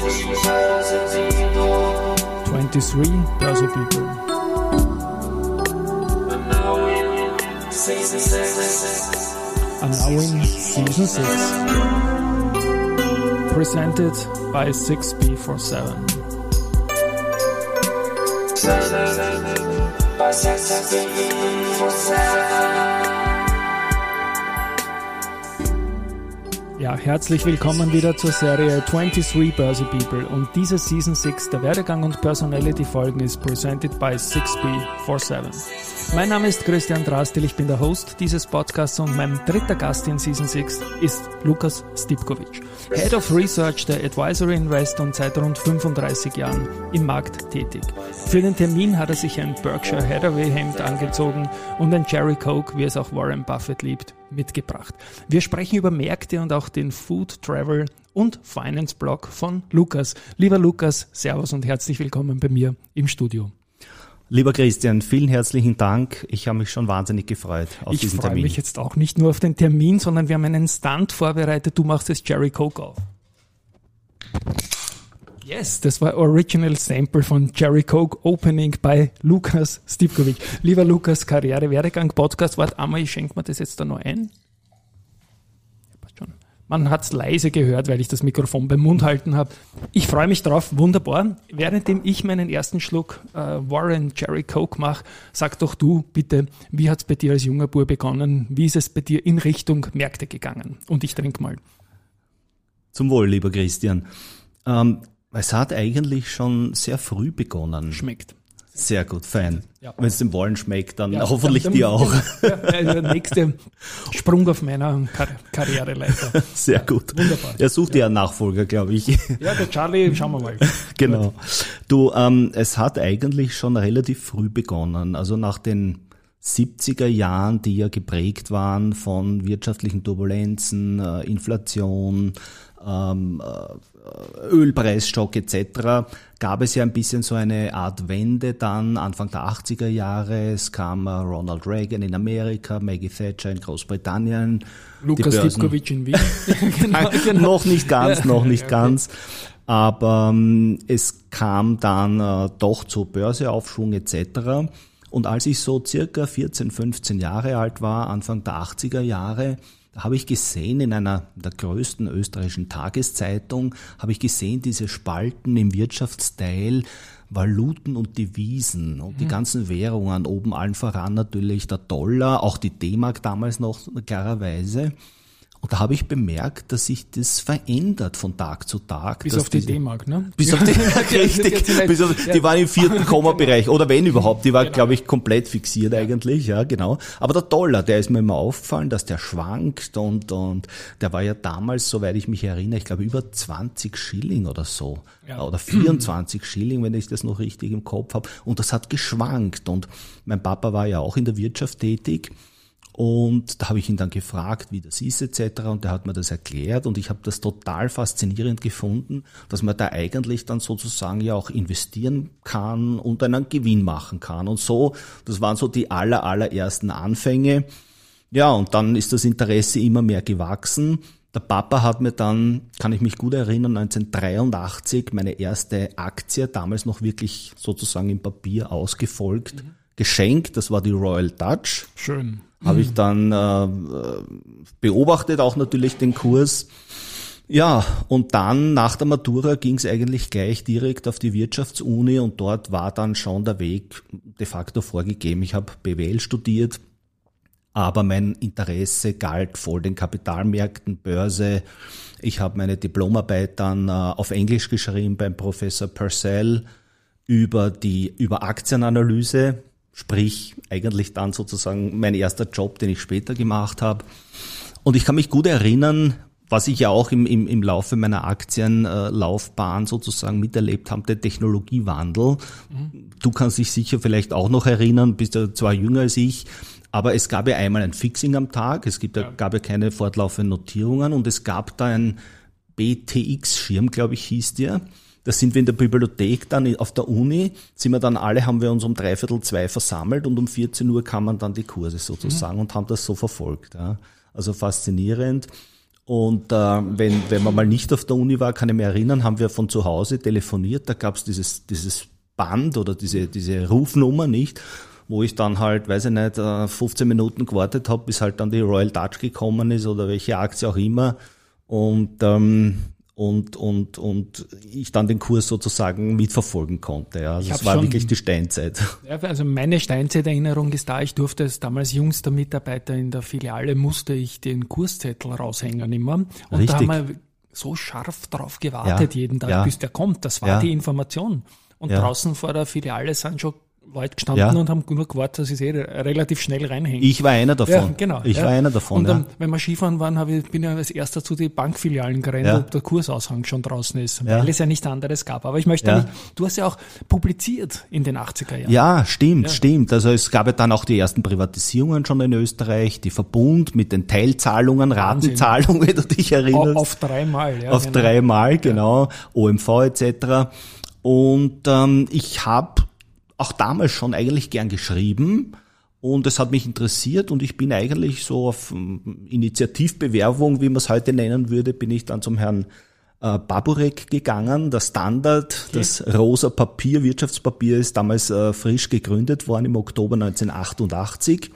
23 Perso People. Allowing Season 6. Presented by 6B47. Ja, herzlich willkommen wieder zur Serie 23 Börse People und diese Season 6 der Werdegang und Personality Folgen ist presented by 6B47. Mein Name ist Christian Drastil, ich bin der Host dieses Podcasts und mein dritter Gast in Season 6 ist Lukas Stipkovic, Head of Research der Advisory Invest und seit rund 35 Jahren im Markt tätig. Für den Termin hat er sich ein Berkshire Hathaway Hemd angezogen und ein Jerry Coke, wie es auch Warren Buffett liebt, mitgebracht. Wir sprechen über Märkte und auch den Food, Travel und Finance Blog von Lukas. Lieber Lukas, Servus und herzlich willkommen bei mir im Studio. Lieber Christian, vielen herzlichen Dank. Ich habe mich schon wahnsinnig gefreut auf ich diesen Termin. Ich freue mich jetzt auch nicht nur auf den Termin, sondern wir haben einen Stand vorbereitet. Du machst jetzt Jerry Coke auf. Yes, das war Original Sample von Jerry Coke Opening bei Lukas Stipkovic. Lieber Lukas, Karriere, Werdegang, Podcast, wart einmal, ich schenke mir das jetzt da noch ein. Man hat es leise gehört, weil ich das Mikrofon beim Mund halten habe. Ich freue mich drauf, wunderbar. Währenddem ich meinen ersten Schluck äh, Warren Jerry Coke mache, sag doch du bitte, wie hat es bei dir als junger Bub begonnen? Wie ist es bei dir in Richtung Märkte gegangen? Und ich trinke mal. Zum Wohl, lieber Christian. Ähm, es hat eigentlich schon sehr früh begonnen. Schmeckt. Sehr gut, fein. Ja. Wenn es dem Wollen schmeckt, dann ja, hoffentlich dir auch. Ja, der nächste Sprung auf meiner Kar Karriereleiter. Sehr gut. Wunderbar. Er sucht ja einen Nachfolger, glaube ich. Ja, der Charlie, schauen wir mal. Genau. Du, ähm, es hat eigentlich schon relativ früh begonnen. Also nach den 70er Jahren, die ja geprägt waren von wirtschaftlichen Turbulenzen, äh, Inflation, ähm, äh, Ölpreisstock etc., gab es ja ein bisschen so eine Art Wende dann Anfang der 80er Jahre. Es kam äh, Ronald Reagan in Amerika, Maggie Thatcher in Großbritannien. Lukas Dipkovic in Wien. genau, genau. noch nicht ganz, noch nicht okay. ganz. Aber ähm, es kam dann doch zu Börseaufschwung etc. Und als ich so circa 14, 15 Jahre alt war, Anfang der 80er Jahre, da habe ich gesehen in einer der größten österreichischen Tageszeitung, habe ich gesehen diese Spalten im Wirtschaftsteil, Valuten und Devisen und die mhm. ganzen Währungen, oben allen voran natürlich der Dollar, auch die D-Mark damals noch klarerweise. Und da habe ich bemerkt, dass sich das verändert von Tag zu Tag. Bis auf die D-Mark, ne? Bis auf die, richtig, bis auf, die war im vierten Komma-Bereich, oder wenn überhaupt, die war, genau. glaube ich, komplett fixiert eigentlich, ja, genau. Aber der Dollar, der ist mir immer aufgefallen, dass der schwankt und, und der war ja damals, soweit ich mich erinnere, ich glaube über 20 Schilling oder so. Ja. Oder 24 Schilling, wenn ich das noch richtig im Kopf habe. Und das hat geschwankt. Und mein Papa war ja auch in der Wirtschaft tätig. Und da habe ich ihn dann gefragt, wie das ist etc. Und er hat mir das erklärt und ich habe das total faszinierend gefunden, dass man da eigentlich dann sozusagen ja auch investieren kann und einen Gewinn machen kann. Und so, das waren so die aller, allerersten Anfänge. Ja, und dann ist das Interesse immer mehr gewachsen. Der Papa hat mir dann, kann ich mich gut erinnern, 1983 meine erste Aktie, damals noch wirklich sozusagen im Papier ausgefolgt, mhm. Geschenkt. Das war die Royal Dutch. Schön habe ich dann äh, beobachtet auch natürlich den Kurs. Ja, und dann nach der Matura ging es eigentlich gleich direkt auf die Wirtschaftsuni und dort war dann schon der Weg de facto vorgegeben. Ich habe BWL studiert, aber mein Interesse galt voll den Kapitalmärkten, Börse. Ich habe meine Diplomarbeit dann äh, auf Englisch geschrieben beim Professor Purcell über die über Aktienanalyse Sprich, eigentlich dann sozusagen mein erster Job, den ich später gemacht habe. Und ich kann mich gut erinnern, was ich ja auch im, im, im Laufe meiner Aktienlaufbahn sozusagen miterlebt habe, der Technologiewandel. Mhm. Du kannst dich sicher vielleicht auch noch erinnern, bist ja zwar jünger als ich, aber es gab ja einmal ein Fixing am Tag, es gibt ja. gab ja keine fortlaufenden Notierungen und es gab da ein BTX-Schirm, glaube ich, hieß der. Da sind wir in der Bibliothek dann auf der Uni, sind wir dann alle, haben wir uns um dreiviertel zwei versammelt und um 14 Uhr kam man dann die Kurse sozusagen mhm. und haben das so verfolgt. Ja. Also faszinierend. Und äh, wenn, wenn man mal nicht auf der Uni war, kann ich mich erinnern, haben wir von zu Hause telefoniert, da gab's dieses, dieses Band oder diese, diese Rufnummer nicht, wo ich dann halt, weiß ich nicht, 15 äh, Minuten gewartet habe, bis halt dann die Royal Dutch gekommen ist oder welche Aktie auch immer. Und ähm, und, und, und ich dann den Kurs sozusagen mitverfolgen konnte. Ja. Also es war schon, wirklich die Steinzeit. Ja, also meine Steinzeiterinnerung ist da, ich durfte als damals jüngster Mitarbeiter in der Filiale, musste ich den Kurszettel raushängen immer. Und Richtig. da haben wir so scharf drauf gewartet ja, jeden Tag, ja. bis der kommt. Das war die Information. Und draußen vor der Filiale sind schon Leute gestanden ja. und haben nur gewartet, dass ich eh relativ schnell reinhänge. Ich war einer davon. Ja, genau. Ich ja. war einer davon. Und dann, wenn wir Skifahren waren, habe ich, bin ich als erster zu den Bankfilialen gerannt, ob der Kursaushang schon draußen ist, weil es ja nichts anderes gab. Aber ich möchte nicht, du hast ja auch publiziert in den 80er Jahren. Ja, stimmt, stimmt. Also es gab ja dann auch die ersten Privatisierungen schon in Österreich, die Verbund mit den Teilzahlungen, Ratenzahlungen, wenn du dich erinnerst. Auf, dreimal, ja. Auf genau. dreimal, genau. OMV etc. Und ähm, ich habe auch damals schon eigentlich gern geschrieben und es hat mich interessiert und ich bin eigentlich so auf ähm, Initiativbewerbung, wie man es heute nennen würde, bin ich dann zum Herrn äh, Baburek gegangen. Der Standard, okay. das rosa Papier, Wirtschaftspapier ist damals äh, frisch gegründet worden im Oktober 1988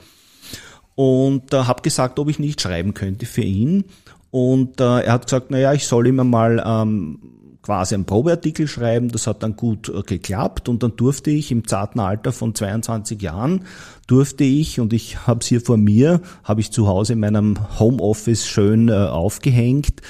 und äh, habe gesagt, ob ich nicht schreiben könnte für ihn. Und äh, er hat gesagt, naja, ich soll immer mal ähm, quasi einen Probeartikel schreiben. Das hat dann gut äh, geklappt und dann durfte ich im zarten Alter von 22 Jahren durfte ich und ich habe es hier vor mir, habe ich zu Hause in meinem Homeoffice schön äh, aufgehängt.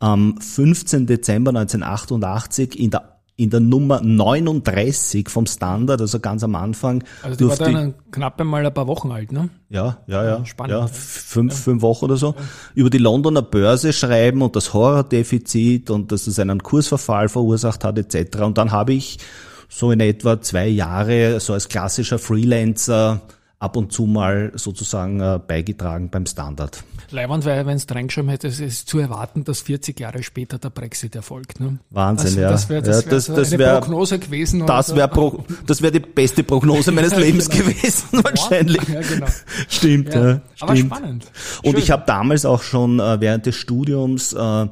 Am 15. Dezember 1988 in der in der Nummer 39 vom Standard, also ganz am Anfang. Also die war dann knapp einmal ein paar Wochen alt, ne? Ja, ja, ja. Spannend. Ja, fünf, ja. fünf Wochen oder so. Ja. Über die Londoner Börse schreiben und das Horrordefizit und dass es einen Kursverfall verursacht hat etc. Und dann habe ich so in etwa zwei Jahre so als klassischer Freelancer ab und zu mal sozusagen äh, beigetragen beim Standard. Leiband wäre, wenn es reingeschrieben hätte, es ist zu erwarten, dass 40 Jahre später der Brexit erfolgt. Ne? Wahnsinn, also, ja. Das wäre das wär, ja, das, so das eine wär, Prognose gewesen. Das wäre Pro, das wär die beste Prognose meines Lebens genau. gewesen, wahrscheinlich. Ja, genau. Stimmt, ja. ja Aber spannend. Und Schön. ich habe damals auch schon äh, während des Studiums äh,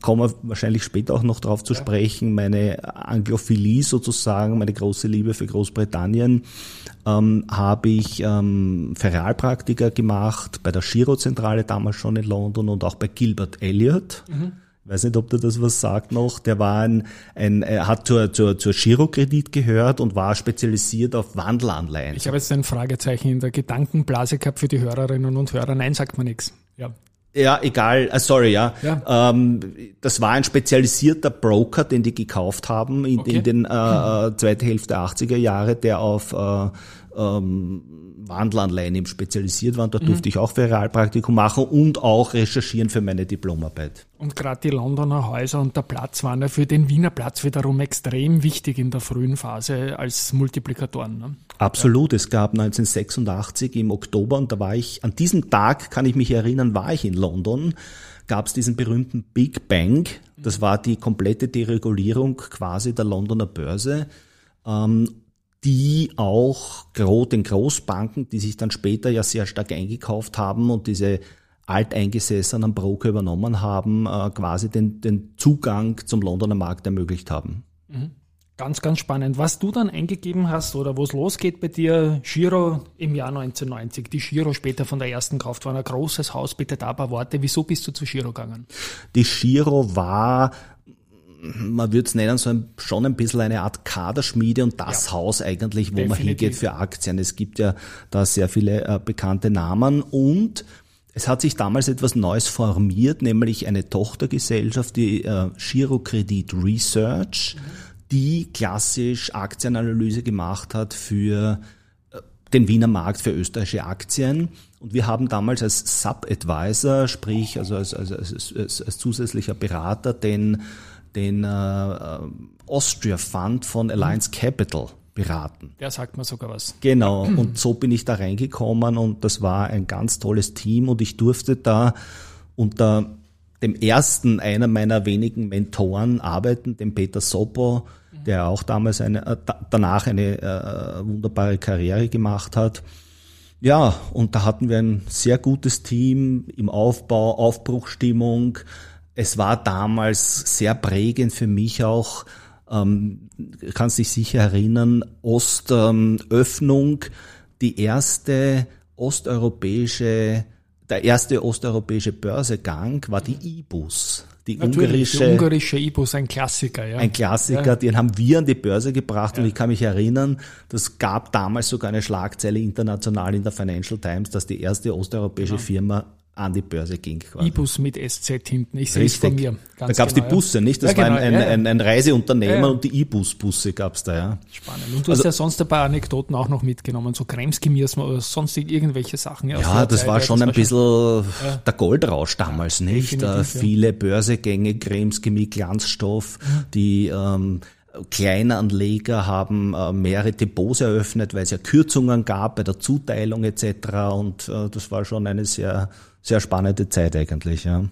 kommen wir wahrscheinlich später auch noch darauf zu ja. sprechen, meine Anglophilie sozusagen, meine große Liebe für Großbritannien, ähm, habe ich ähm, Ferialpraktiker gemacht bei der Girozentrale damals schon in London und auch bei Gilbert Elliott. Mhm. Ich weiß nicht, ob der das was sagt noch. Der war ein, ein er hat zur, zur, zur Girokredit gehört und war spezialisiert auf Wandelanleihen. Ich habe jetzt ein Fragezeichen in der Gedankenblase gehabt für die Hörerinnen und Hörer. Nein, sagt man nichts. Ja. Ja, egal, uh, sorry, ja. ja. Ähm, das war ein spezialisierter Broker, den die gekauft haben in, okay. in den äh, äh zweiten Hälfte der 80er Jahre, der auf äh, ähm, Wandelanleihen eben spezialisiert war. Und da mhm. durfte ich auch Ferialpraktikum machen und auch recherchieren für meine Diplomarbeit. Und gerade die Londoner Häuser und der Platz waren ja für den Wiener Platz wiederum extrem wichtig in der frühen Phase als Multiplikatoren. Ne? Absolut. Ja. Es gab 1986 im Oktober und da war ich, an diesem Tag kann ich mich erinnern, war ich in London gab es diesen berühmten Big Bang. Das war die komplette Deregulierung quasi der Londoner Börse. Ähm, die auch den Großbanken, die sich dann später ja sehr stark eingekauft haben und diese alteingesessenen Broker übernommen haben, äh, quasi den, den Zugang zum Londoner Markt ermöglicht haben. Mhm. Ganz, ganz spannend. Was du dann eingegeben hast oder wo es losgeht bei dir, Giro im Jahr 1990. Die Giro später von der ersten gekauft war ein großes Haus. Bitte da ein paar Worte. Wieso bist du zu Giro gegangen? Die Giro war man würde es nennen, so ein, schon ein bisschen eine Art Kaderschmiede und das ja. Haus eigentlich, wo Definitiv. man hingeht für Aktien. Es gibt ja da sehr viele äh, bekannte Namen und es hat sich damals etwas Neues formiert, nämlich eine Tochtergesellschaft, die äh, Girocredit Research, mhm. die klassisch Aktienanalyse gemacht hat für äh, den Wiener Markt für österreichische Aktien. Und wir haben damals als Sub-Advisor, sprich also als, als, als, als, zusätzlicher Berater, den den äh, äh, Austria Fund von Alliance Capital beraten. Der sagt mir sogar was. Genau, und so bin ich da reingekommen und das war ein ganz tolles Team und ich durfte da unter dem ersten einer meiner wenigen Mentoren arbeiten, dem Peter Sopo, der auch damals eine, äh, danach eine äh, wunderbare Karriere gemacht hat. Ja, und da hatten wir ein sehr gutes Team im Aufbau, Aufbruchstimmung. Es war damals sehr prägend für mich auch, ähm, kannst dich sicher erinnern, Ostöffnung, ähm, die erste osteuropäische, der erste osteuropäische Börsegang war die IBUS. Die Natürlich, ungarische, die ungarische IBUS, ein Klassiker, ja. Ein Klassiker, ja. den haben wir an die Börse gebracht ja. und ich kann mich erinnern, das gab damals sogar eine Schlagzeile international in der Financial Times, dass die erste osteuropäische ja. Firma an die Börse ging. E-Bus mit SZ hinten. Ich sehe es von mir. da gab es genau, die Busse, nicht? Das ja, war genau, ein, ein, ein, Reiseunternehmer und die E-Bus-Busse gab es da, ja. Spannend. Und du also, hast ja sonst ein paar Anekdoten auch noch mitgenommen, so Kremski-Mirsma oder sonst irgendwelche Sachen. Ja, ja das Zeit, war schon das ein bisschen der Goldrausch damals, nicht? Viele Börsegänge, Kremski, Glanzstoff, die ähm, Kleinanleger haben äh, mehrere Depots eröffnet, weil es ja Kürzungen gab bei der Zuteilung etc. Und äh, das war schon eine sehr sehr spannende Zeit eigentlich, ja.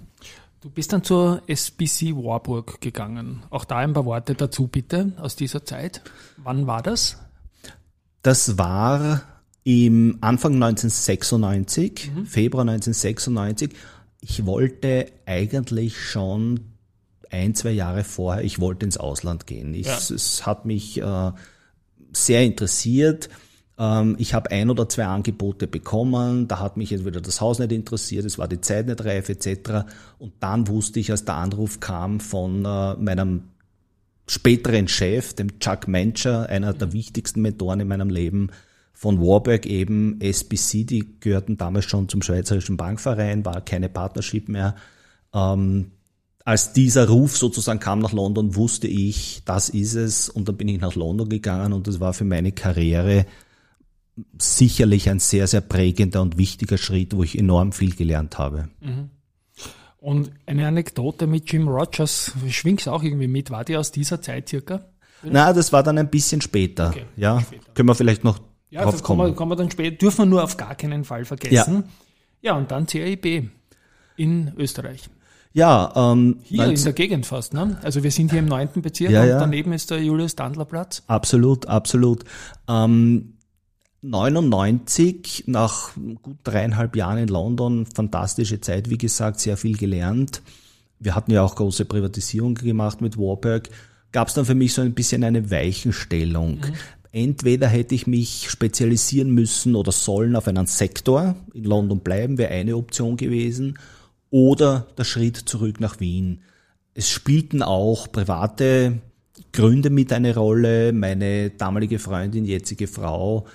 Du bist dann zur SBC Warburg gegangen. Auch da ein paar Worte dazu bitte aus dieser Zeit. Wann war das? Das war im Anfang 1996, mhm. Februar 1996. Ich wollte eigentlich schon ein, zwei Jahre vorher, ich wollte ins Ausland gehen. Ich, ja. Es hat mich äh, sehr interessiert. Ähm, ich habe ein oder zwei Angebote bekommen, da hat mich entweder das Haus nicht interessiert, es war die Zeit nicht reif etc. Und dann wusste ich, als der Anruf kam von äh, meinem späteren Chef, dem Chuck Mencher, einer der wichtigsten Mentoren in meinem Leben, von Warburg eben, SBC, die gehörten damals schon zum Schweizerischen Bankverein, war keine Partnership mehr. Ähm, als dieser Ruf sozusagen kam nach London, wusste ich, das ist es. Und dann bin ich nach London gegangen und das war für meine Karriere sicherlich ein sehr, sehr prägender und wichtiger Schritt, wo ich enorm viel gelernt habe. Mhm. Und eine Anekdote mit Jim Rogers, schwingst auch irgendwie mit, war die aus dieser Zeit circa? Na, das war dann ein bisschen später. Okay, ja, später. können wir vielleicht noch ja, drauf kommen. Kommen wir, kommen wir dann später, dürfen wir nur auf gar keinen Fall vergessen. Ja, ja und dann CAIB in Österreich. Ja, ähm, hier in der Gegend fast, ne? Also wir sind hier im neunten Bezirk ja, und ja. daneben ist der Julius Dandler Platz. Absolut, absolut. Ähm, 99, nach gut dreieinhalb Jahren in London, fantastische Zeit, wie gesagt, sehr viel gelernt. Wir hatten ja auch große Privatisierungen gemacht mit Warburg. Gab es dann für mich so ein bisschen eine Weichenstellung. Mhm. Entweder hätte ich mich spezialisieren müssen oder sollen auf einen Sektor, in London bleiben, wäre eine Option gewesen, oder der Schritt zurück nach Wien. Es spielten auch private Gründe mit eine Rolle. Meine damalige Freundin, jetzige Frau,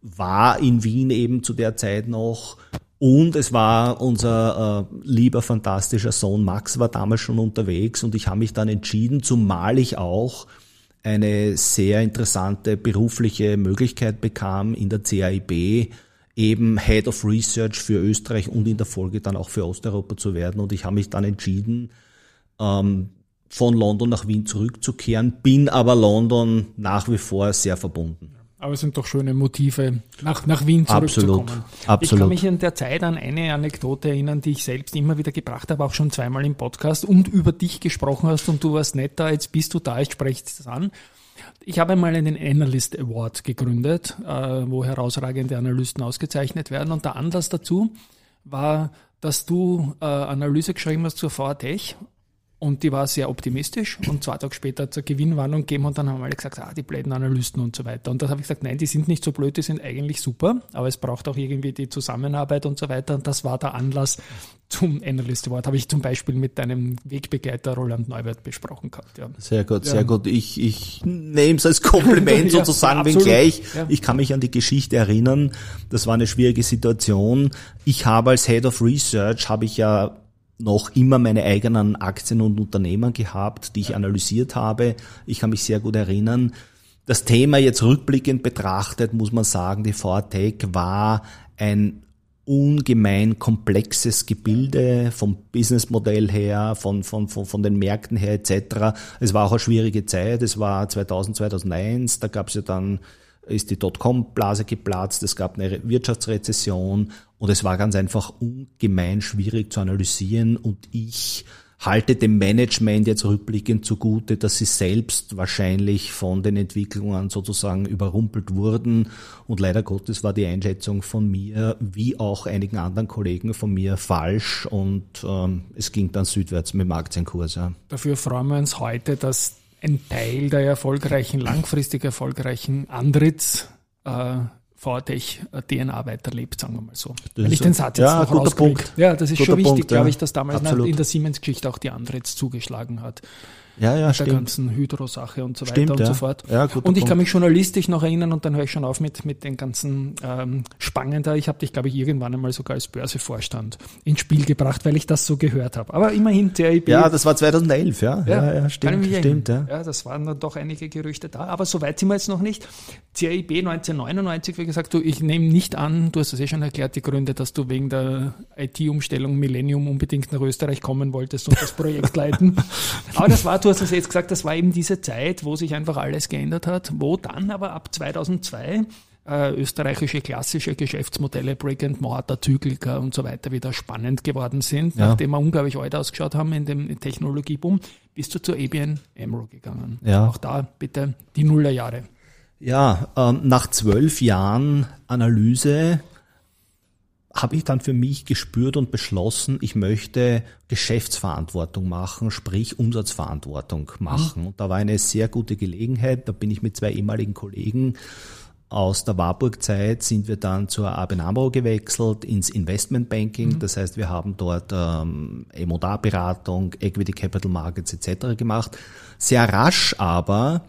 war in Wien eben zu der Zeit noch und es war unser äh, lieber, fantastischer Sohn Max war damals schon unterwegs und ich habe mich dann entschieden, zumal ich auch eine sehr interessante berufliche Möglichkeit bekam in der CAIB, eben Head of Research für Österreich und in der Folge dann auch für Osteuropa zu werden. Und ich habe mich dann entschieden, ähm, von London nach Wien zurückzukehren, bin aber London nach wie vor sehr verbunden. Aber es sind doch schöne Motive, nach, nach Wien zurückzukommen. Absolut, absolut. Ich kann mich in der Zeit an eine Anekdote erinnern, die ich selbst immer wieder gebracht habe, auch schon zweimal im Podcast und über dich gesprochen hast und du warst netter, jetzt bist du da, jetzt sprecht es an. Ich habe einmal einen Analyst Award gegründet, äh, wo herausragende Analysten ausgezeichnet werden. Und der Anlass dazu war, dass du äh, Analyse geschrieben hast zur VATech und die war sehr optimistisch. Und zwei Tage später zur Gewinnwarnung gegeben. Und dann haben alle gesagt, ah, die blöden Analysten und so weiter. Und da habe ich gesagt, nein, die sind nicht so blöd, die sind eigentlich super, aber es braucht auch irgendwie die Zusammenarbeit und so weiter. Und das war der Anlass zum Analyst Award. Habe ich zum Beispiel mit deinem Wegbegleiter Roland Neuwert besprochen gehabt. Ja. Sehr gut, sehr ja. gut. Ich, ich nehme es als Kompliment sozusagen, ja, wenngleich ich kann mich an die Geschichte erinnern. Das war eine schwierige Situation. Ich habe als Head of Research, habe ich ja noch immer meine eigenen Aktien und Unternehmen gehabt, die ich analysiert habe. Ich kann mich sehr gut erinnern. Das Thema jetzt rückblickend betrachtet, muss man sagen, die VATEC war ein ungemein komplexes Gebilde vom Businessmodell her, von, von, von, von den Märkten her etc. Es war auch eine schwierige Zeit. Es war 2000, 2001. Da gab es ja dann ist die Dotcom-Blase geplatzt, es gab eine Wirtschaftsrezession und es war ganz einfach ungemein schwierig zu analysieren und ich halte dem Management jetzt rückblickend zugute, dass sie selbst wahrscheinlich von den Entwicklungen sozusagen überrumpelt wurden. Und leider Gottes war die Einschätzung von mir, wie auch einigen anderen Kollegen von mir, falsch. Und ähm, es ging dann südwärts mit dem Aktienkurs. Ja. Dafür freuen wir uns heute, dass ein Teil der erfolgreichen, langfristig erfolgreichen Antritts äh, VTech DNA weiterlebt, sagen wir mal so. Das Wenn ich den Satz jetzt ja, noch guter Punkt. Ja, das ist guter schon wichtig, Punkt, glaube ja. ich, dass damals Absolut. in der Siemens-Geschichte auch die Andritz zugeschlagen hat. Ja, ja, stimmt. der ganzen Hydro-Sache und so weiter Stimmt, und ja. so fort. Ja, und ich Punkt. kann mich journalistisch noch erinnern und dann höre ich schon auf mit, mit den ganzen ähm, Spangen da. Ich habe dich, glaube ich, irgendwann einmal sogar als Börsevorstand ins Spiel gebracht, weil ich das so gehört habe. Aber immerhin CIB. Ja, das war 2011, ja. Ja, ja, ich stimmt, stimmt, ja. ja. das waren dann doch einige Gerüchte da, aber so weit sind wir jetzt noch nicht. CIB 1999, wie gesagt, du, ich nehme nicht an, du hast es eh schon erklärt, die Gründe, dass du wegen der IT-Umstellung Millennium unbedingt nach Österreich kommen wolltest und das Projekt leiten. Aber das war, du hast es jetzt gesagt, das war eben diese Zeit, wo sich einfach alles geändert hat, wo dann aber ab 2002 äh, österreichische klassische Geschäftsmodelle, Brick and Mortar, Zyklika und so weiter wieder spannend geworden sind, Ja. nachdem wir unglaublich alt ausgeschaut haben in dem Technologieboom, bist du zur ABN AMRO gegangen. Ja. Auch da bitte die Nullerjahre. Ja, ähm, nach zwölf Jahren Analyse habe ich dann für mich gespürt und beschlossen, ich möchte Geschäftsverantwortung machen, sprich Umsatzverantwortung machen. Und da war eine sehr gute Gelegenheit. Da bin ich mit zwei ehemaligen Kollegen aus der Warburg-Zeit sind wir dann zur ABN AMRO gewechselt ins Investmentbanking. Das heißt, wir haben dort ähm, M&A-Beratung, Equity Capital Markets etc. gemacht. Sehr rasch aber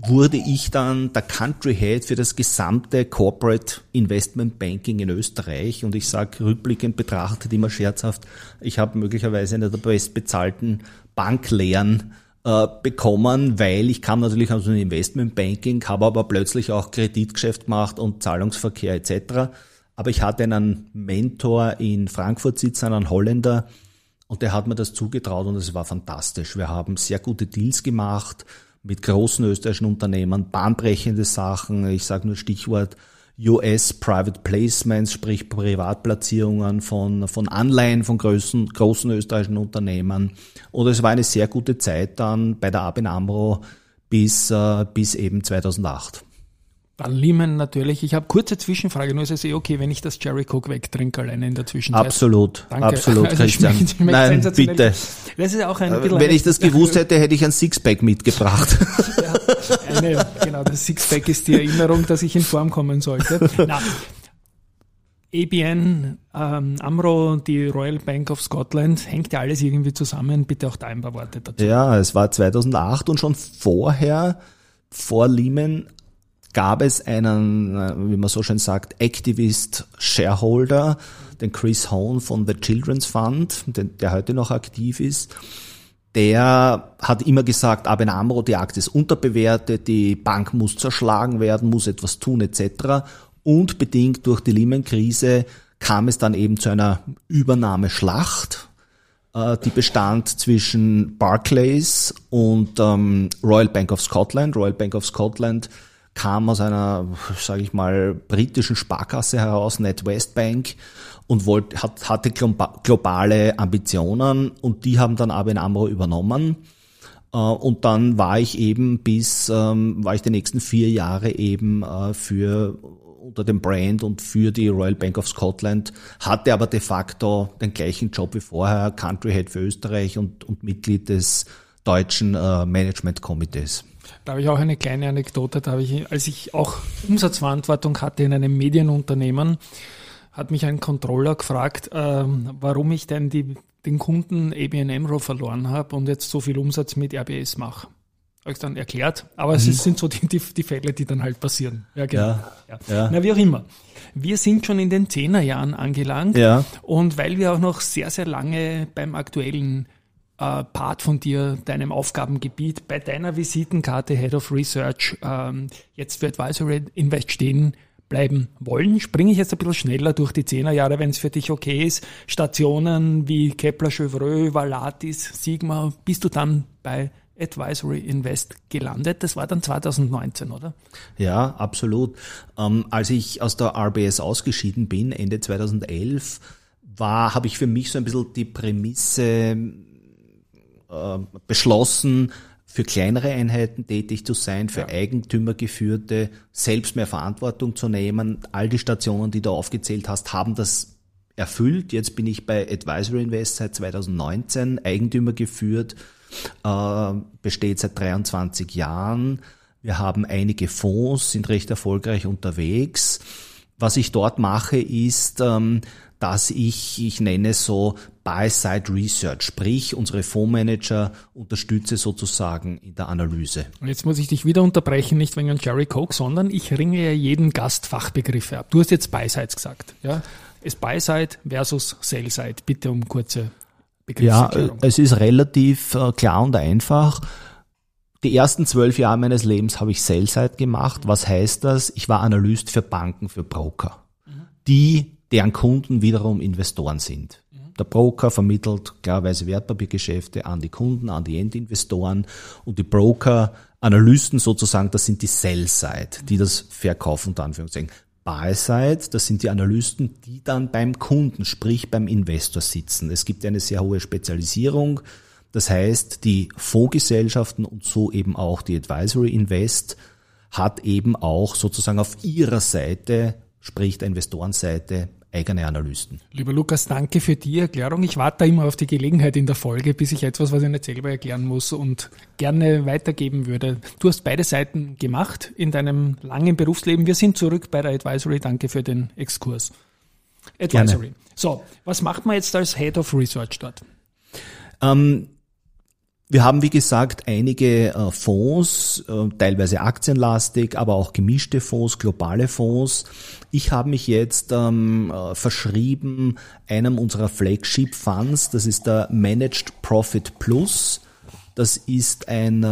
wurde ich dann der Country Head für das gesamte Corporate Investment Banking in Österreich und ich sage rückblickend betrachtet immer scherzhaft, ich habe möglicherweise eine der bestbezahlten Banklehren äh, bekommen, weil ich kam natürlich aus dem Investment Banking, habe aber plötzlich auch Kreditgeschäft gemacht und Zahlungsverkehr etc. Aber ich hatte einen Mentor in Frankfurt sitzen, einen Holländer, und der hat mir das zugetraut und es war fantastisch. Wir haben sehr gute Deals gemacht mit großen österreichischen Unternehmen, bahnbrechende Sachen. Ich sage nur Stichwort US Private Placements, sprich Privatplatzierungen von, von Anleihen von großen, großen österreichischen Unternehmen. Und es war eine sehr gute Zeit dann bei der ABN AMRO bis, äh, bis eben 2008. Dann Lehman natürlich. Ich habe kurze Zwischenfrage, nur ist es eh okay, wenn ich das Jerry Coke wegtrinke alleine in der Zwischenzeit. Absolut, Danke. absolut, Also Christian. schmeckt- schmeckt Nein, bitte. Das ist auch ein bisschen Wenn ich das gewusst hätte, hätte ich ein Sixpack mitgebracht. Ja, eine, genau, das Sixpack ist die Erinnerung, dass ich in Form kommen sollte. Na, ABN, ähm, Amro, die Royal Bank of Scotland, hängt ja alles irgendwie zusammen. Bitte auch da ein paar Worte dazu. Ja, es war 2008 und schon vorher, vor Lehman, gab es einen, äh, wie man so schön sagt, Activist Shareholder, den Chris Hone von The Children's Fund, der heute noch aktiv ist. Der hat immer gesagt, ABN AMRO, die Aktie ist unterbewertet, die Bank muss zerschlagen werden, muss etwas tun etc. Und bedingt durch die Lehman-Krise kam es dann eben zu einer Übernahmeschlacht äh, die bestand zwischen Barclays und ähm, Royal Bank of Scotland. Royal Bank of Scotland kam aus einer, sage ich mal, britischen Sparkasse heraus, NatWest Bank, und wollte, hat, hatte globa- globale Ambitionen und die haben dann ABN AMRO übernommen. Äh, Und dann war ich eben bis, ähm, war ich die nächsten vier Jahre eben äh, für unter dem Brand und für die Royal Bank of Scotland, hatte aber de facto den gleichen Job wie vorher, Country Head für Österreich und, und Mitglied des deutschen äh, Management Komitees. Da habe ich auch eine kleine Anekdote. Da habe ich, als ich auch Umsatzverantwortung hatte in einem Medienunternehmen, hat mich ein Controller gefragt, ähm, warum ich denn die, den Kunden ABN AMRO verloren habe und jetzt so viel Umsatz mit RBS mache. Habe ich dann erklärt. Aber es ist- sind so die, die, die Fälle, die dann halt passieren. Ja, genau. Ja, Ja. ja. Na, wie auch immer. Wir sind schon in den Zehnerjahren angelangt. Und weil wir auch noch sehr, sehr lange beim aktuellen äh, Part von dir, deinem Aufgabengebiet, bei deiner Visitenkarte Head of Research ähm, jetzt für Advisory Invest stehen bleiben wollen, springe ich jetzt ein bisschen schneller durch die Zehnerjahre, wenn es für dich okay ist. Stationen wie Kepler Chevreux, Valatis, Sigma, bist du dann bei Advisory Invest gelandet. Das war dann 2019, oder? Ja, absolut. Ähm, als ich aus der RBS ausgeschieden bin, Ende 2011, war, habe ich für mich so ein bisschen die Prämisse äh, beschlossen, für kleinere Einheiten tätig zu sein, für ja. Eigentümergeführte, selbst mehr Verantwortung zu nehmen. All die Stationen, die du aufgezählt hast, haben das erfüllt. Jetzt bin ich bei Advisory Invest seit 2019, Eigentümer geführt, äh, besteht seit 23 Jahren. Wir haben einige Fonds, sind recht erfolgreich unterwegs. Was ich dort mache, ist, ähm, dass ich, ich nenne es so Buy-Side Research, sprich unsere Fondsmanager unterstütze sozusagen in der Analyse. Und jetzt muss ich dich wieder unterbrechen, nicht wegen Jerry Coke, sondern ich ringe ja jeden Gast Fachbegriffe ab. Du hast jetzt Buy-Sides gesagt, ja? Es Buy-Side versus Sell-Side. Bitte um kurze Begriffserklärung. Ja, es ist relativ äh, klar und einfach. Die ersten zwölf Jahre meines Lebens habe ich Sell-Side gemacht. Was heißt das? Ich war Analyst für Banken, für Broker, die deren Kunden wiederum Investoren sind. Der Broker vermittelt klarerweise Wertpapiergeschäfte an die Kunden, an die Endinvestoren und die Broker, Analysten sozusagen, das sind die Sell-Side, die das verkaufen, unter Anführungszeichen. Buy-Side, das sind die Analysten, die dann beim Kunden, sprich beim Investor sitzen. Es gibt eine sehr hohe Spezialisierung. Das heißt, die Fondsgesellschaften und so eben auch die Advisory Invest hat eben auch sozusagen auf ihrer Seite, sprich der Investorenseite, eigene Analysten. Lieber Lukas, danke für die Erklärung. Ich warte immer auf die Gelegenheit in der Folge, bis ich etwas, was ich nicht selber erklären muss und gerne weitergeben würde. Du hast beide Seiten gemacht in deinem langen Berufsleben. Wir sind zurück bei der Advisory. Danke für den Exkurs. Advisory. Gerne. So, was macht man jetzt als Head of Research dort? Ähm, wir haben, wie gesagt, einige äh, Fonds, äh, teilweise aktienlastig, aber auch gemischte Fonds, globale Fonds. Ich habe mich jetzt ähm, äh, verschrieben einem unserer Flagship Funds, das ist der Managed Profit Plus. Das ist ein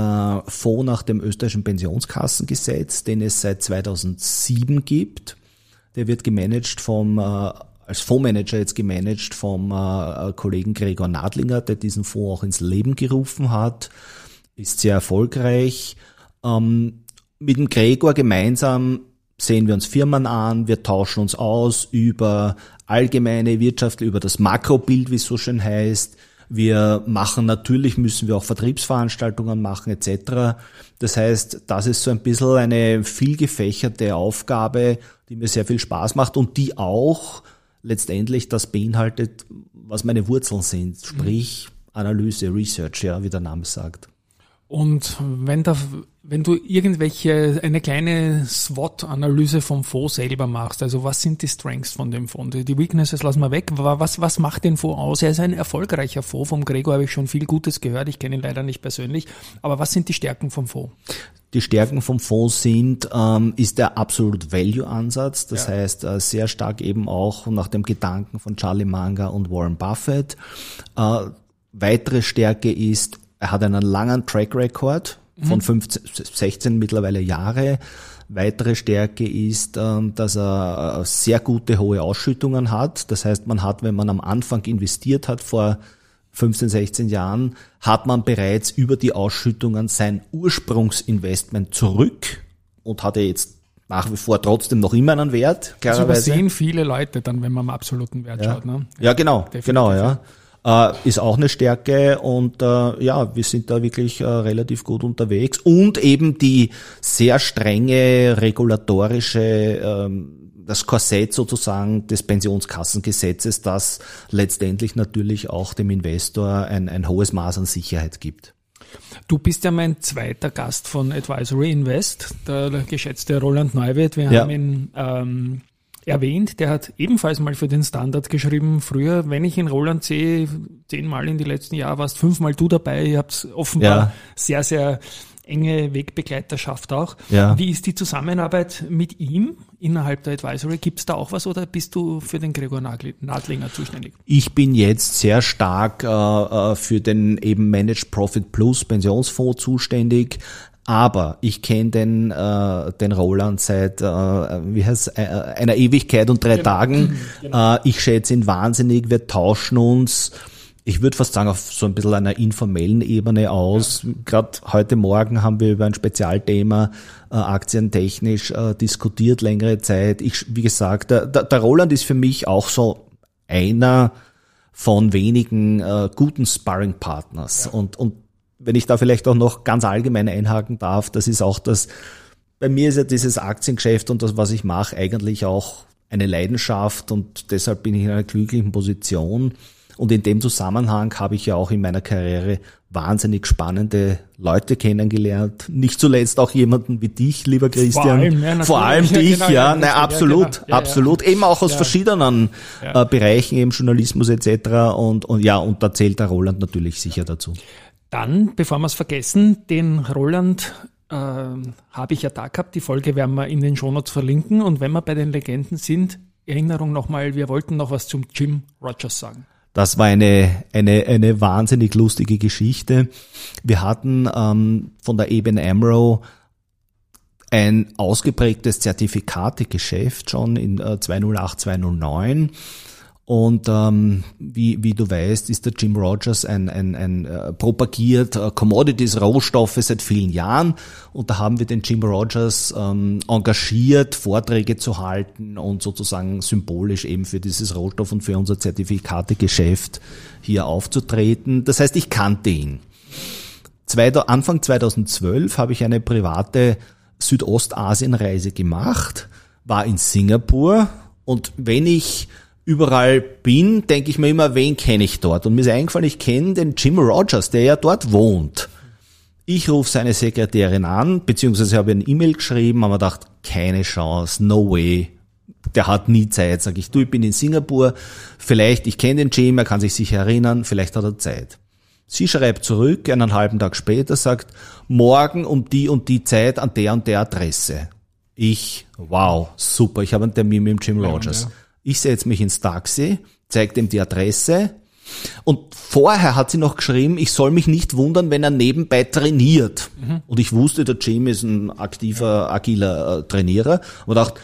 Fonds nach dem österreichischen Pensionskassengesetz, den es seit 2007 gibt. Der wird gemanagt vom als Fondsmanager jetzt gemanagt vom äh, Kollegen Gregor Nadlinger, der diesen Fonds auch ins Leben gerufen hat, ist sehr erfolgreich. Ähm, mit dem Gregor gemeinsam sehen wir uns Firmen an, wir tauschen uns aus über allgemeine Wirtschaft, über das Makrobild, wie es so schön heißt. Wir machen natürlich, müssen wir auch Vertriebsveranstaltungen machen etc. Das heißt, das ist so ein bisschen eine vielgefächerte Aufgabe, die mir sehr viel Spaß macht und die auch letztendlich das beinhaltet, was meine Wurzeln sind, sprich Analyse, Research, ja, wie der Name sagt. Und wenn, da, wenn du irgendwelche, eine kleine SWOT-Analyse vom Fonds selber machst, also was sind die Strengths von dem Fonds? Die Weaknesses lassen wir weg. Was, was macht den Fonds aus? Er ist ein erfolgreicher Fonds. Vom Gregor habe ich schon viel Gutes gehört. Ich kenne ihn leider nicht persönlich. Aber was sind die Stärken vom Fonds? Die Stärken vom Fonds sind, ähm, ist der Absolute Value Ansatz. Das ja. heißt, äh, sehr stark eben auch nach dem Gedanken von Charlie Munger und Warren Buffett. Äh, weitere Stärke ist, er hat einen langen Track Record von 15, mhm. 16 mittlerweile Jahre. Weitere Stärke ist, ähm, dass er äh, sehr gute hohe Ausschüttungen hat. Das heißt, man hat, wenn man am Anfang investiert hat vor 15, 16 Jahren, hat man bereits über die Ausschüttungen sein Ursprungsinvestment zurück und hat er jetzt nach wie vor trotzdem noch immer einen Wert. Klarerweise. Das übersehen viele Leute dann, wenn man am absoluten Wert ja. schaut. Ne? Ja, genau, Definitiv. genau, ja. Äh, ist auch eine Stärke und äh, ja, wir sind da wirklich äh, relativ gut unterwegs und eben die sehr strenge regulatorische ähm, das Korsett sozusagen des Pensionskassengesetzes, das letztendlich natürlich auch dem Investor ein, ein hohes Maß an Sicherheit gibt. Du bist ja mein zweiter Gast von Advisory Invest, der geschätzte Roland Neuwirth. Wir ja. haben ihn ähm, erwähnt, der hat ebenfalls mal für den Standard geschrieben. Früher, wenn ich in Roland sehe, zehnmal in die letzten Jahre warst fünfmal du dabei. Ihr habt offenbar ja. sehr, sehr enge Wegbegleiterschaft auch. Ja. Wie ist die Zusammenarbeit mit ihm innerhalb der Advisory? Gibt es da auch was oder bist du für den Gregor Nadlinger zuständig? Ich bin jetzt sehr stark äh, äh für den eben Managed Profit Plus Pensionsfonds zuständig. Aber ich kenne den, äh, den Roland seit äh, wie heißt, äh, einer Ewigkeit und drei genau. Tagen. Genau. Äh, ich schätze ihn wahnsinnig, wir tauschen uns. Ich würde fast sagen, auf so ein bisschen einer informellen Ebene aus. Ja. Gerade heute Morgen haben wir über ein Spezialthema äh, aktientechnisch äh, diskutiert, längere Zeit. Ich, wie gesagt, der, der, der Roland ist für mich auch so einer von wenigen äh, guten Sparring-Partners. Ja. Und, und wenn ich da vielleicht auch noch ganz allgemein einhaken darf, das ist auch das, bei mir ist ja dieses Aktiengeschäft und das, was ich mache, eigentlich auch eine Leidenschaft und deshalb bin ich in einer glücklichen Position. Und in dem Zusammenhang habe ich ja auch in meiner Karriere wahnsinnig spannende Leute kennengelernt. Nicht zuletzt auch jemanden wie dich, lieber Christian. Vor allem, ja, Vor allem dich, genau, ja. Nein, absolut, ja, genau. absolut. Eben auch aus verschiedenen äh, Bereichen, eben Journalismus etc. Und, und ja, und da zählt der Roland natürlich sicher dazu. Dann, bevor wir es vergessen, den Roland äh, habe ich ja da gehabt. Die Folge werden wir in den Shownotes verlinken. Und wenn wir bei den Legenden sind, Erinnerung nochmal, wir wollten noch was zum Jim Rogers sagen. Das war eine, eine, eine wahnsinnig lustige Geschichte. Wir hatten ähm, von der Eben Amro ein ausgeprägtes Zertifikategeschäft schon in äh, 208, 209 und ähm, wie, wie du weißt, ist der Jim Rogers ein, ein, ein äh, propagiert äh, Commodities, Rohstoffe seit vielen Jahren. Und da haben wir den Jim Rogers ähm, engagiert, Vorträge zu halten und sozusagen symbolisch eben für dieses Rohstoff und für unser Zertifikategeschäft hier aufzutreten. Das heißt, ich kannte ihn. Anfang 2012 habe ich eine private Südostasienreise gemacht, war in Singapur und wenn ich überall bin, denke ich mir immer, wen kenne ich dort? Und mir ist eingefallen, ich kenne den Jim Rogers, der ja dort wohnt. Ich rufe seine Sekretärin an, beziehungsweise habe eine E-Mail geschrieben, aber gedacht, keine Chance, no way. Der hat nie Zeit. Sag ich, du, ich bin in Singapur, vielleicht, ich kenne den Jim, er kann sich sicher erinnern, vielleicht hat er Zeit. Sie schreibt zurück, einen halben Tag später, sagt, morgen um die und die Zeit an der und der Adresse. Ich, wow, super, ich habe einen Termin mit dem Jim Rogers. Ja, ja. Ich setze mich ins Taxi, zeige ihm die Adresse und vorher hat sie noch geschrieben, ich soll mich nicht wundern, wenn er nebenbei trainiert. Mhm. Und ich wusste, der Jim ist ein aktiver, agiler äh, Trainierer und dachte,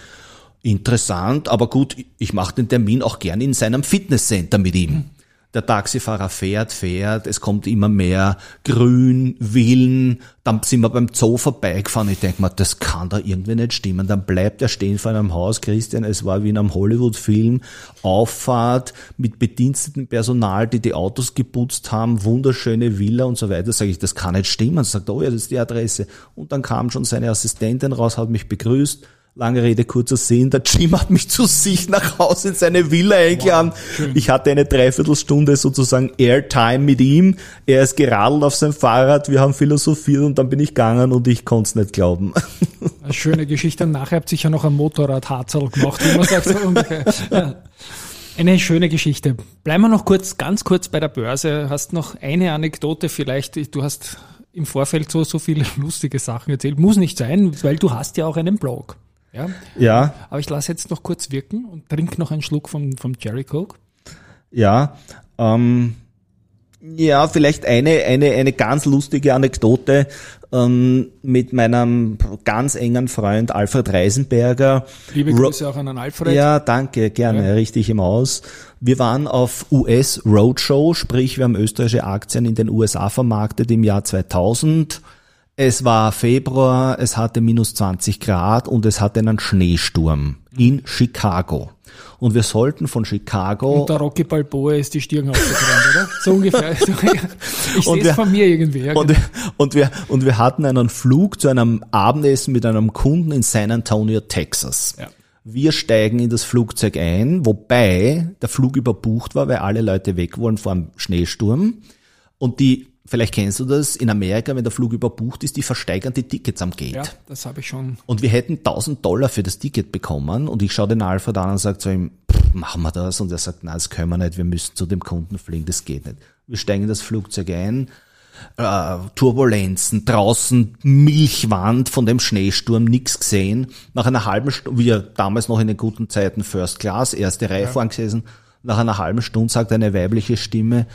interessant, aber gut, ich mache den Termin auch gern in seinem Fitnesscenter mit ihm. Mhm der Taxifahrer fährt, fährt, es kommt immer mehr Grün, Willen, dann sind wir beim Zoo vorbeigefahren. Ich denke mir, das kann da irgendwie nicht stimmen. Dann bleibt er stehen vor einem Haus, Christian, es war wie in einem Hollywood-Film, Auffahrt mit bediensteten Personal, die die Autos geputzt haben, wunderschöne Villa und so weiter. Sage ich, das kann nicht stimmen. Sagt, oh ja, das ist die Adresse. Und dann kam schon seine Assistentin raus, hat mich begrüßt, Lange Rede, kurzer Sinn. Der Jim hat mich zu sich nach Hause in seine Villa eingeladen. Wow, ich hatte eine Dreiviertelstunde sozusagen Airtime mit ihm. Er ist geradelt auf sein Fahrrad. Wir haben philosophiert und dann bin ich gegangen und ich konnte es nicht glauben. Eine schöne Geschichte. Und nachher habt ihr sicher noch ein Motorrad-Harzel gemacht, wie man sagt. Ungefähr. Eine schöne Geschichte. Bleiben wir noch kurz, ganz kurz bei der Börse. Hast noch eine Anekdote vielleicht? Du hast im Vorfeld so, so viele lustige Sachen erzählt. Muss nicht sein, weil du hast ja auch einen Blog. Ja. ja. Aber ich lasse jetzt noch kurz wirken und trinke noch einen Schluck vom, vom Jerry Coke. Ja. Ähm, ja, vielleicht eine, eine, eine ganz lustige Anekdote ähm, mit meinem ganz engen Freund Alfred Reisenberger. Liebe Grüße Ro auch an den Alfred. Ja, danke, gerne, ja. richtig im Aus. Wir waren auf US Roadshow, sprich wir haben österreichische Aktien in den USA vermarktet im Jahr 2000 es war Februar, es hatte minus 20 Grad und es hatte einen Schneesturm in Chicago. Und wir sollten von Chicago. Und der Rocky Balboa ist die Stirn aufgebrannt, oder? So ungefähr. Ich sehe es von mir irgendwie. Ja, und, genau. und, wir, und wir hatten einen Flug zu einem Abendessen mit einem Kunden in San Antonio, Texas. Ja. Wir steigen in das Flugzeug ein, wobei der Flug überbucht war, weil alle Leute weg wollen vor dem Schneesturm. Und die Vielleicht kennst du das, in Amerika, wenn der Flug überbucht ist, die versteigern die Tickets am Gate. Ja, das habe ich schon. Und wir hätten 1000 Dollar für das Ticket bekommen und ich schaue den Alfred an und sage zu ihm, machen wir das? Und er sagt, nein, das können wir nicht, wir müssen zu dem Kunden fliegen, das geht nicht. Wir steigen in das Flugzeug ein, äh, Turbulenzen, draußen Milchwand von dem Schneesturm, nix gesehen. Nach einer halben Stunde, wir damals noch in den guten Zeiten First Class, erste Reihe ja. vorangesessen, nach einer halben Stunde sagt eine weibliche Stimme,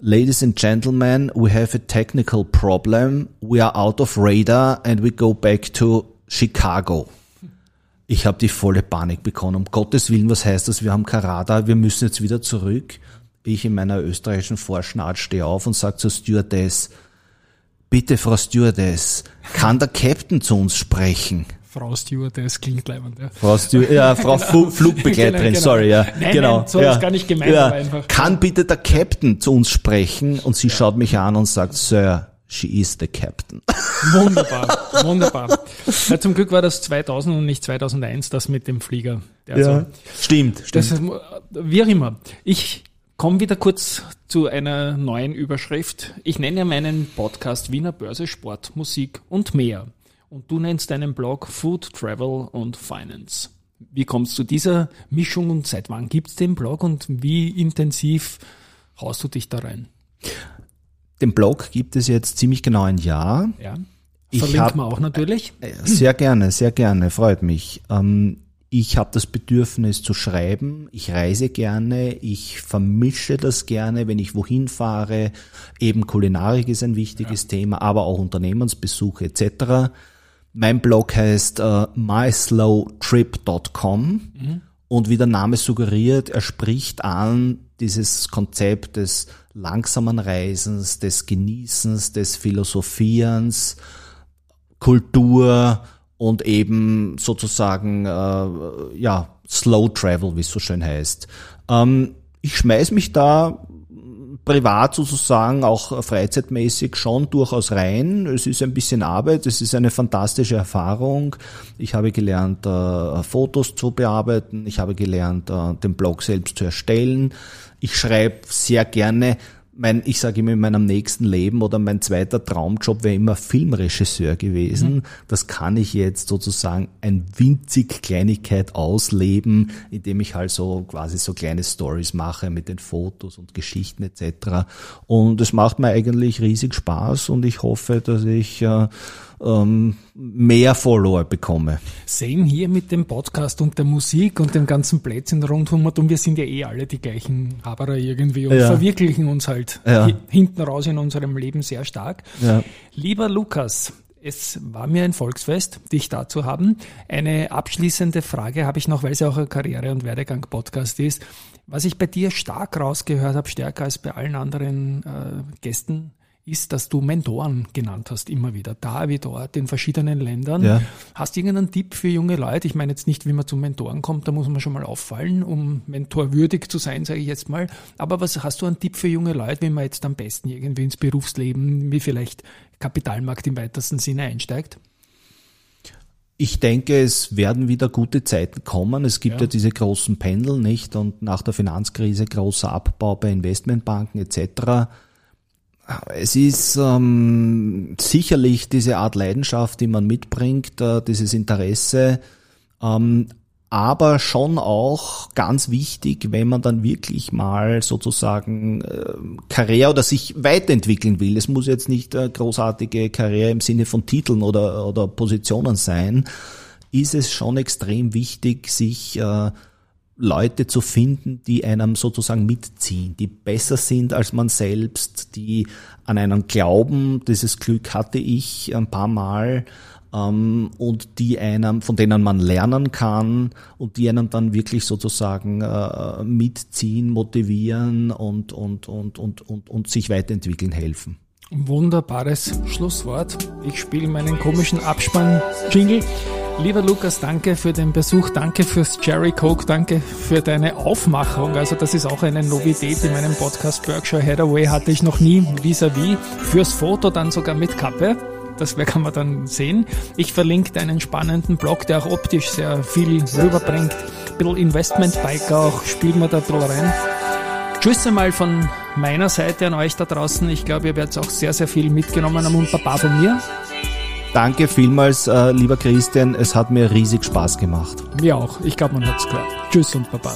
Ladies and gentlemen, we have a technical problem. We are out of radar and we go back to Chicago. Ich habe die volle Panik bekommen. Um Gottes Willen, was heißt das? Wir haben kein Radar, wir müssen jetzt wieder zurück. Ich in meiner österreichischen Vorschnart stehe auf und sage zur Stewardess, bitte Frau Stewardess, kann der Captain zu uns sprechen? Frau Stewardess klingt leibend, ja. Frau Steward, ja, Frau genau. Flugbegleiterin, genau, sorry, ja. Nein, genau. Nein, so ja. ist gar nicht gemeint, ja. einfach. Kann bitte der Captain zu uns sprechen? Und sie ja. schaut mich an und sagt, Sir, she is the Captain. Wunderbar, wunderbar. Ja, zum Glück war das 2000 und nicht 2001, das mit dem Flieger. Also, ja, stimmt, stimmt. Das, wie auch immer. Ich komme wieder kurz zu einer neuen Überschrift. Ich nenne meinen Podcast Wiener Börse Sport, Musik und mehr. Und du nennst deinen Blog Food, Travel und Finance. Wie kommst du zu dieser Mischung und seit wann gibt's den Blog und wie intensiv haust du dich da rein? Den Blog gibt es jetzt ziemlich genau ein Jahr. Ja. Verlinken wir auch natürlich. Äh, sehr gerne, sehr gerne, freut mich. Ähm, ich habe das Bedürfnis zu schreiben, ich reise gerne, ich vermische das gerne, wenn ich wohin fahre. Eben Kulinarik ist ein wichtiges ja. Thema, aber auch Unternehmensbesuche etc. Mein Blog heißt uh, myslowtrip.com mhm. und wie der Name suggeriert, er spricht an dieses Konzept des langsamen Reisens, des Genießens, des Philosophierens, Kultur, und eben sozusagen äh, ja Slow Travel, wie es so schön heißt. Ähm, ich schmeiß mich da privat sozusagen auch freizeitmäßig schon durchaus rein. Es ist ein bisschen Arbeit, es ist eine fantastische Erfahrung. Ich habe gelernt, äh, Fotos zu bearbeiten, ich habe gelernt, äh, den Blog selbst zu erstellen. Ich schreibe sehr gerne mein, ich sage immer in meinem nächsten Leben oder mein zweiter Traumjob wäre immer Filmregisseur gewesen. Mhm. Das kann ich jetzt sozusagen ein winzig Kleinigkeit ausleben, indem ich halt so quasi so kleine Stories mache mit den Fotos und Geschichten etc. Und es macht mir eigentlich riesig Spaß und ich hoffe, dass ich äh, ähm, mehr Follower bekomme. Same hier mit dem Podcast und der Musik und dem ganzen Plätzchen rundherum und wir sind ja eh alle die gleichen Haberer irgendwie und ja. verwirklichen uns halt ja. hinten raus in unserem Leben sehr stark. Ja. Lieber Lukas, es war mir ein Volksfest, dich da zu haben. Eine abschließende Frage habe ich noch, weil es ja auch ein Karriere- und Werdegang-Podcast ist. Was ich bei dir stark rausgehört habe, stärker als bei allen anderen äh, Gästen, ist, dass du Mentoren genannt hast, immer wieder, da wie dort, in verschiedenen Ländern. Ja. Hast du irgendeinen Tipp für junge Leute? Ich meine jetzt nicht, wie man zu Mentoren kommt, da muss man schon mal auffallen, um mentorwürdig zu sein, sage ich jetzt mal. Aber was hast du einen Tipp für junge Leute, wie man jetzt am besten irgendwie ins Berufsleben, wie vielleicht Kapitalmarkt im weitesten Sinne einsteigt? Ich denke, es werden wieder gute Zeiten kommen. Es gibt ja, ja diese großen Pendel, nicht? Und nach der Finanzkrise großer Abbau bei Investmentbanken etc es ist ähm, sicherlich diese Art Leidenschaft, die man mitbringt, äh, dieses Interesse, ähm, aber schon auch ganz wichtig, wenn man dann wirklich mal sozusagen äh, Karriere oder sich weiterentwickeln will. Es muss jetzt nicht äh, großartige Karriere im Sinne von Titeln oder, oder Positionen sein, ist es schon extrem wichtig, sich äh, Leute zu finden, die einem sozusagen mitziehen, die besser sind als man selbst, die an einen glauben. Dieses Glück hatte ich ein paar Mal ähm, und die einem, von denen man lernen kann und die einem dann wirklich sozusagen äh, mitziehen, motivieren und, und, und, und, und, und sich weiterentwickeln helfen. Wunderbares Schlusswort. Ich spiele meinen komischen Abspann-Jingle. Lieber Lukas, danke für den Besuch, danke fürs Jerry Coke, danke für deine Aufmachung. Also das ist auch eine Novität in meinem Podcast Berkshire Hathaway hatte ich noch nie vis-à-vis. -vis. Fürs Foto dann sogar mit Kappe. Das kann man dann sehen. Ich verlinke deinen spannenden Blog, der auch optisch sehr viel rüberbringt. Ein bisschen Investment-Bike auch, spielt man da bisschen rein. Tschüss einmal von meiner Seite an euch da draußen. Ich glaube, ihr werdet auch sehr, sehr viel mitgenommen haben und paar von mir. Danke vielmals, äh, lieber Christian. Es hat mir riesig Spaß gemacht. Mir auch. Ich glaube, man hat es gehört. Tschüss und Baba.